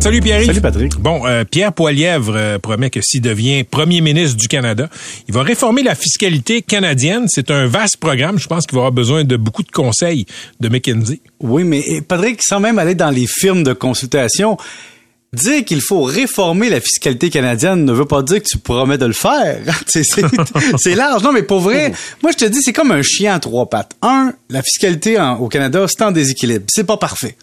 Salut Pierre. Salut Patrick. Bon, euh, Pierre Poilièvre euh, promet que s'il devient premier ministre du Canada, il va réformer la fiscalité canadienne. C'est un vaste programme. Je pense qu'il va avoir besoin de beaucoup de conseils de McKinsey. Oui, mais Patrick, sans même aller dans les firmes de consultation, Dire qu'il faut réformer la fiscalité canadienne ne veut pas dire que tu promets de le faire. c'est large. Non, mais pour vrai, moi, je te dis, c'est comme un chien à trois pattes. Un, la fiscalité au Canada, c'est en déséquilibre. C'est pas parfait.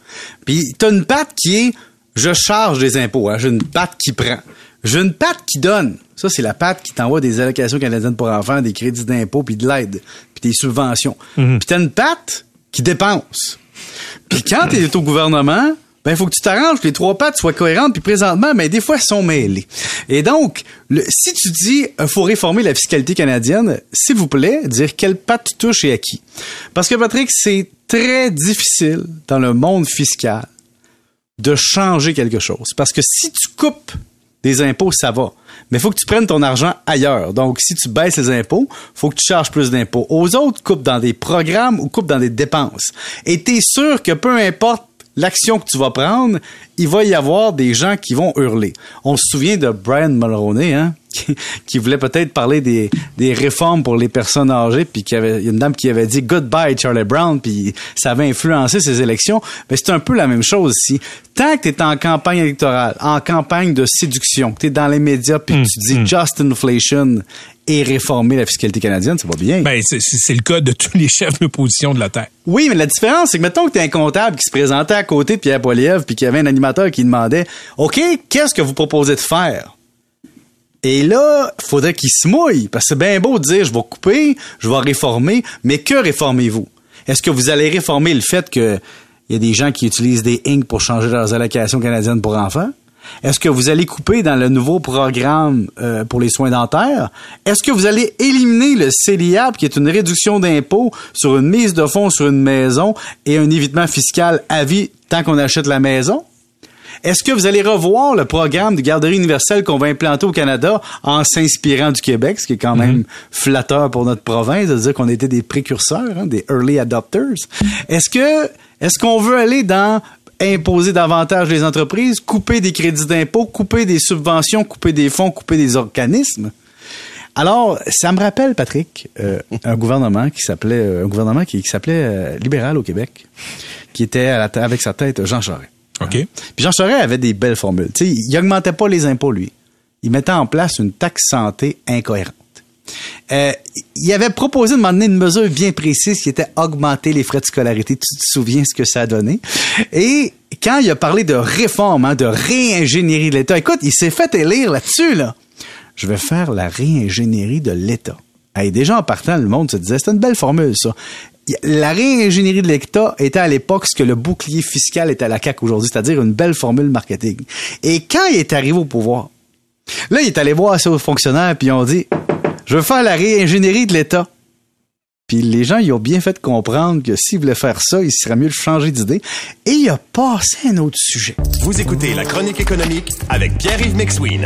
Puis, t'as une patte qui est je charge des impôts. Hein. J'ai une patte qui prend. J'ai une patte qui donne. Ça, c'est la patte qui t'envoie des allocations canadiennes pour enfants, des crédits d'impôt, puis de l'aide, puis des subventions. Mhm. Puis t'as une patte qui dépense. Puis quand t'es au gouvernement, ben faut que tu t'arranges que les trois pattes soient cohérentes puis présentement mais des fois elles sont mêlées. Et donc si tu dis euh, faut réformer la fiscalité canadienne, s'il vous plaît, dire quelle patte tu touches et à qui. Parce que Patrick, c'est très difficile dans le monde fiscal de changer quelque chose parce que si tu coupes des impôts, ça va. Mais il faut que tu prennes ton argent ailleurs. Donc, si tu baisses les impôts, faut que tu charges plus d'impôts. Aux autres, coupe dans des programmes ou coupe dans des dépenses. Et tu es sûr que peu importe l'action que tu vas prendre, il va y avoir des gens qui vont hurler. On se souvient de Brian Mulroney, hein, qui, voulait peut-être parler des, des réformes pour les personnes âgées, puis qu'il y avait une dame qui avait dit Goodbye Charlie Brown, puis ça avait influencé ses élections. Mais c'est un peu la même chose ici. Tant que tu es en campagne électorale, en campagne de séduction, que tu es dans les médias, puis tu dis mm. Just Inflation et réformer la fiscalité canadienne, ça va bien. Ben, c'est le cas de tous les chefs d'opposition de la Terre. Oui, mais la différence, c'est que mettons que tu es un comptable qui se présentait à côté de Pierre Poilievre puis qu'il y avait un animateur qui demandait OK, qu'est-ce que vous proposez de faire? Et là, il faudrait qu'il se mouille, parce que c'est bien beau de dire je vais couper, je vais réformer, mais que réformez-vous? Est-ce que vous allez réformer le fait qu'il y a des gens qui utilisent des inks pour changer leurs allocations canadiennes pour enfants? Est-ce que vous allez couper dans le nouveau programme euh, pour les soins dentaires? Est-ce que vous allez éliminer le CELIAP, qui est une réduction d'impôt sur une mise de fonds sur une maison et un évitement fiscal à vie tant qu'on achète la maison? Est-ce que vous allez revoir le programme de garderie universelle qu'on va implanter au Canada en s'inspirant du Québec, ce qui est quand même mhm. flatteur pour notre province, de dire qu'on était des précurseurs, hein, des early adopters? Est-ce que est-ce qu'on veut aller dans imposer davantage les entreprises, couper des crédits d'impôt, couper des subventions, couper des fonds, couper des organismes? Alors, ça me rappelle, Patrick, euh, un gouvernement qui s'appelait euh, un gouvernement qui, s'appelait euh, libéral au Québec, qui était avec sa tête Jean Charest. OK. Puis Jean Charest avait des belles formules. sais, il augmentait pas les impôts, lui. Il mettait en place une taxe santé incohérente. Euh, il avait proposé de m'emmener une mesure bien précise qui était augmenter les frais de scolarité. Tu te souviens ce que ça a donné? Et quand il a parlé de réforme, hein, de réingénierie de l'État, écoute, il s'est fait élire là-dessus, là. Je vais faire la réingénierie de l'État. Et déjà en partant, le monde se disait, c'est une belle formule, ça. La réingénierie de l'État était à l'époque ce que le bouclier fiscal est à la CAQ aujourd'hui, c'est-à-dire une belle formule marketing. Et quand il est arrivé au pouvoir, là, il est allé voir ses fonctionnaires, puis ils ont dit, je veux faire la réingénierie de l'État. Puis les gens, ils ont bien fait comprendre que s'ils voulaient faire ça, il serait mieux de changer d'idée. Et il a passé un autre sujet. Vous écoutez La Chronique économique avec Pierre-Yves McSween.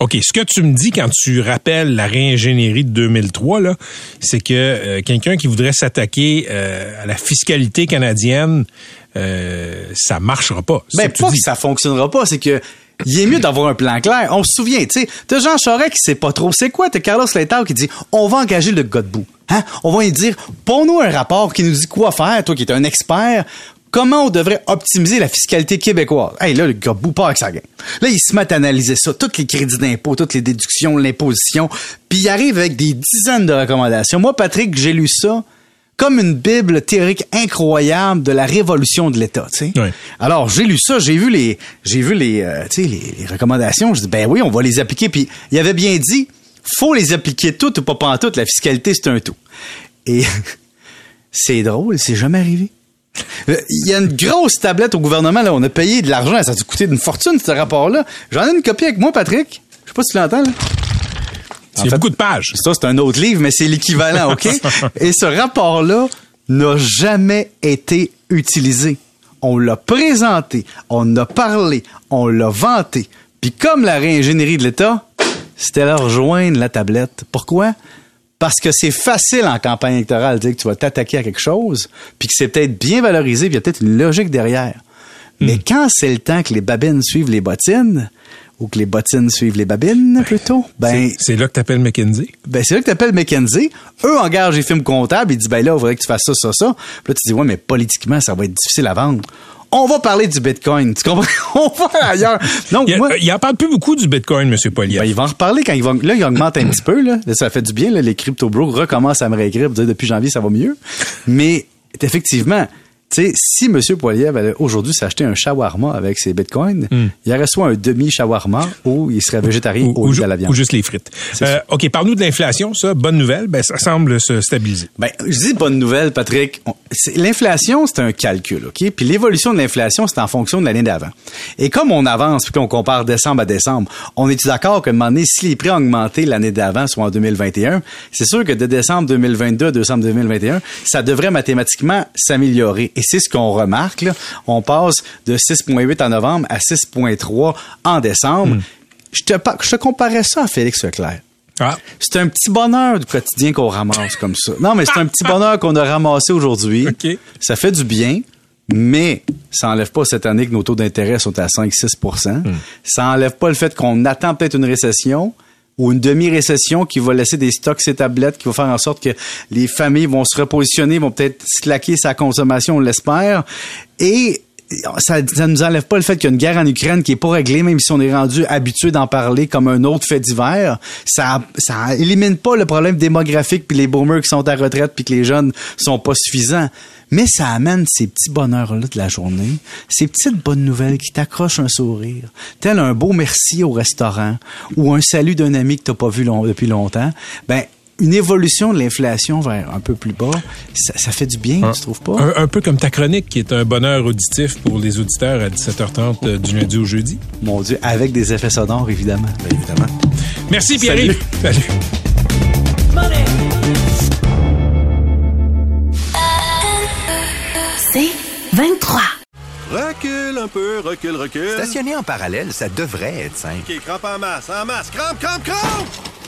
OK, ce que tu me dis quand tu rappelles la réingénierie de 2003, là, c'est que euh, quelqu'un qui voudrait s'attaquer euh, à la fiscalité canadienne, euh, ça marchera pas. Ben, pas que ça fonctionnera pas, c'est que il est mieux d'avoir un plan clair. On se souvient, tu sais, t'as Jean Charest qui sait pas trop c'est quoi, t'as Carlos Letao qui dit on va engager le gars de bout. Hein? On va lui dire, pour nous un rapport qui nous dit quoi faire, toi qui es un expert, comment on devrait optimiser la fiscalité québécoise? Hey, là, le gars bout pas avec sa game. Là, il se met à analyser ça, tous les crédits d'impôt, toutes les déductions, l'imposition, puis il arrive avec des dizaines de recommandations. Moi, Patrick, j'ai lu ça comme une bible théorique incroyable de la révolution de l'État. Alors, j'ai lu ça, j'ai vu les j'ai vu les euh, les, les recommandations, je dis ben oui, on va les appliquer puis il avait bien dit faut les appliquer toutes ou pas pantoute, la fiscalité c'est un tout. Et c'est drôle, c'est jamais arrivé. Euh, Il y a une grosse tablette au gouvernement, là. On a payé de l'argent. Ça a dû coûter une fortune, ce rapport-là. J'en ai une copie avec moi, Patrick. Je sais pas si tu l'entends, là. C'est beaucoup de pages. Ça, c'est un autre livre, mais c'est l'équivalent, OK? Et ce rapport-là n'a jamais été utilisé. On l'a présenté, on a parlé, on l'a vanté. Puis comme la réingénierie de l'État, c'était leur rejoindre la tablette. Pourquoi? Parce que c'est facile en campagne électorale de dire que tu vas t'attaquer à quelque chose, puis que c'est peut-être bien valorisé, puis il y a peut-être une logique derrière. Mais quand c'est le temps que les babines suivent les bottines, ou que les bottines suivent les babines, plutôt, ben, C'est- C'est là que t'appelles McKinsey. ben, c'est là que t'appelles McKenzie. Eux engagent les films comptables. Ils disent, ben là, il faudrait que tu fasses ça, ça, ça. Puis là, tu dis, ouais, mais politiquement, ça va être difficile à vendre. On va parler du Bitcoin. Tu comprends? On va ailleurs. Donc, Il, moi, il en parle plus beaucoup du Bitcoin, M. Poliev. ben, il va en reparler quand il va, là, il augmente un petit peu, là. Là, ça fait du bien, là. Les crypto bros recommencent à me réécrire pour dire depuis janvier, ça va mieux. Mais, effectivement, sais, si M. Poiliev allait aujourd'hui s'acheter un shawarma avec ses bitcoins, il aurait soit un demi-shawarma ou il serait végétarien ou, ou la viande. ou juste les frites. Euh. OK, parle-nous de l'inflation, ça. Bonne nouvelle. Ben, ça semble se stabiliser. Ben, je dis bonne nouvelle, Patrick. L'inflation, c'est un calcul, OK? Puis l'évolution de l'inflation, c'est en fonction de l'année d'avant. Et comme on avance, puis qu'on compare décembre à décembre, on est d'accord un moment donné, si les prix ont augmenté l'année d'avant, soit en 2021, c'est sûr que de décembre 2022 à décembre 2021, ça devrait mathématiquement s'améliorer. Et c'est ce qu'on remarque, là. On passe de 6,8 en novembre à 6,3 en décembre. Je, te, par- je te comparais ça à Félix Leclerc. Ah, C'est un petit bonheur du quotidien qu'on ramasse comme ça. Non, mais c'est un petit bonheur qu'on a ramassé aujourd'hui. Ça fait du bien, mais ça enlève pas cette année que nos taux d'intérêt sont à 5-6% Ça enlève pas le fait qu'on attend peut-être une récession ou une demi-récession qui va laisser des stocks ses tablettes, qui va faire en sorte que les familles vont se repositionner, vont peut-être slacker sa consommation, on l'espère. Et ça, ça nous enlève pas le fait qu'il y a une guerre en Ukraine qui est pas réglée, même si on est rendu habitué d'en parler comme un autre fait divers. Ça, ça élimine pas le problème démographique puis les boomers qui sont à retraite puis que les jeunes sont pas suffisants. Mais ça amène ces petits bonheurs-là de la journée, ces petites bonnes nouvelles qui t'accrochent un sourire, tel un beau merci au restaurant ou un salut d'un ami que t'as pas vu depuis longtemps. Ben, une évolution de l'inflation vers un peu plus bas, ça, ça fait du bien, tu trouves pas? un, un peu comme ta chronique, qui est un bonheur auditif pour les auditeurs à 17h30 euh, du lundi au jeudi. Mon Dieu, avec des effets sonores, évidemment. évidemment. Merci, Pierre. Salut. C'est 23. Recule un peu, recule, recule. Stationner en parallèle, ça devrait être simple. OK, crampe en masse, en masse. Crampe, crampe, crampe!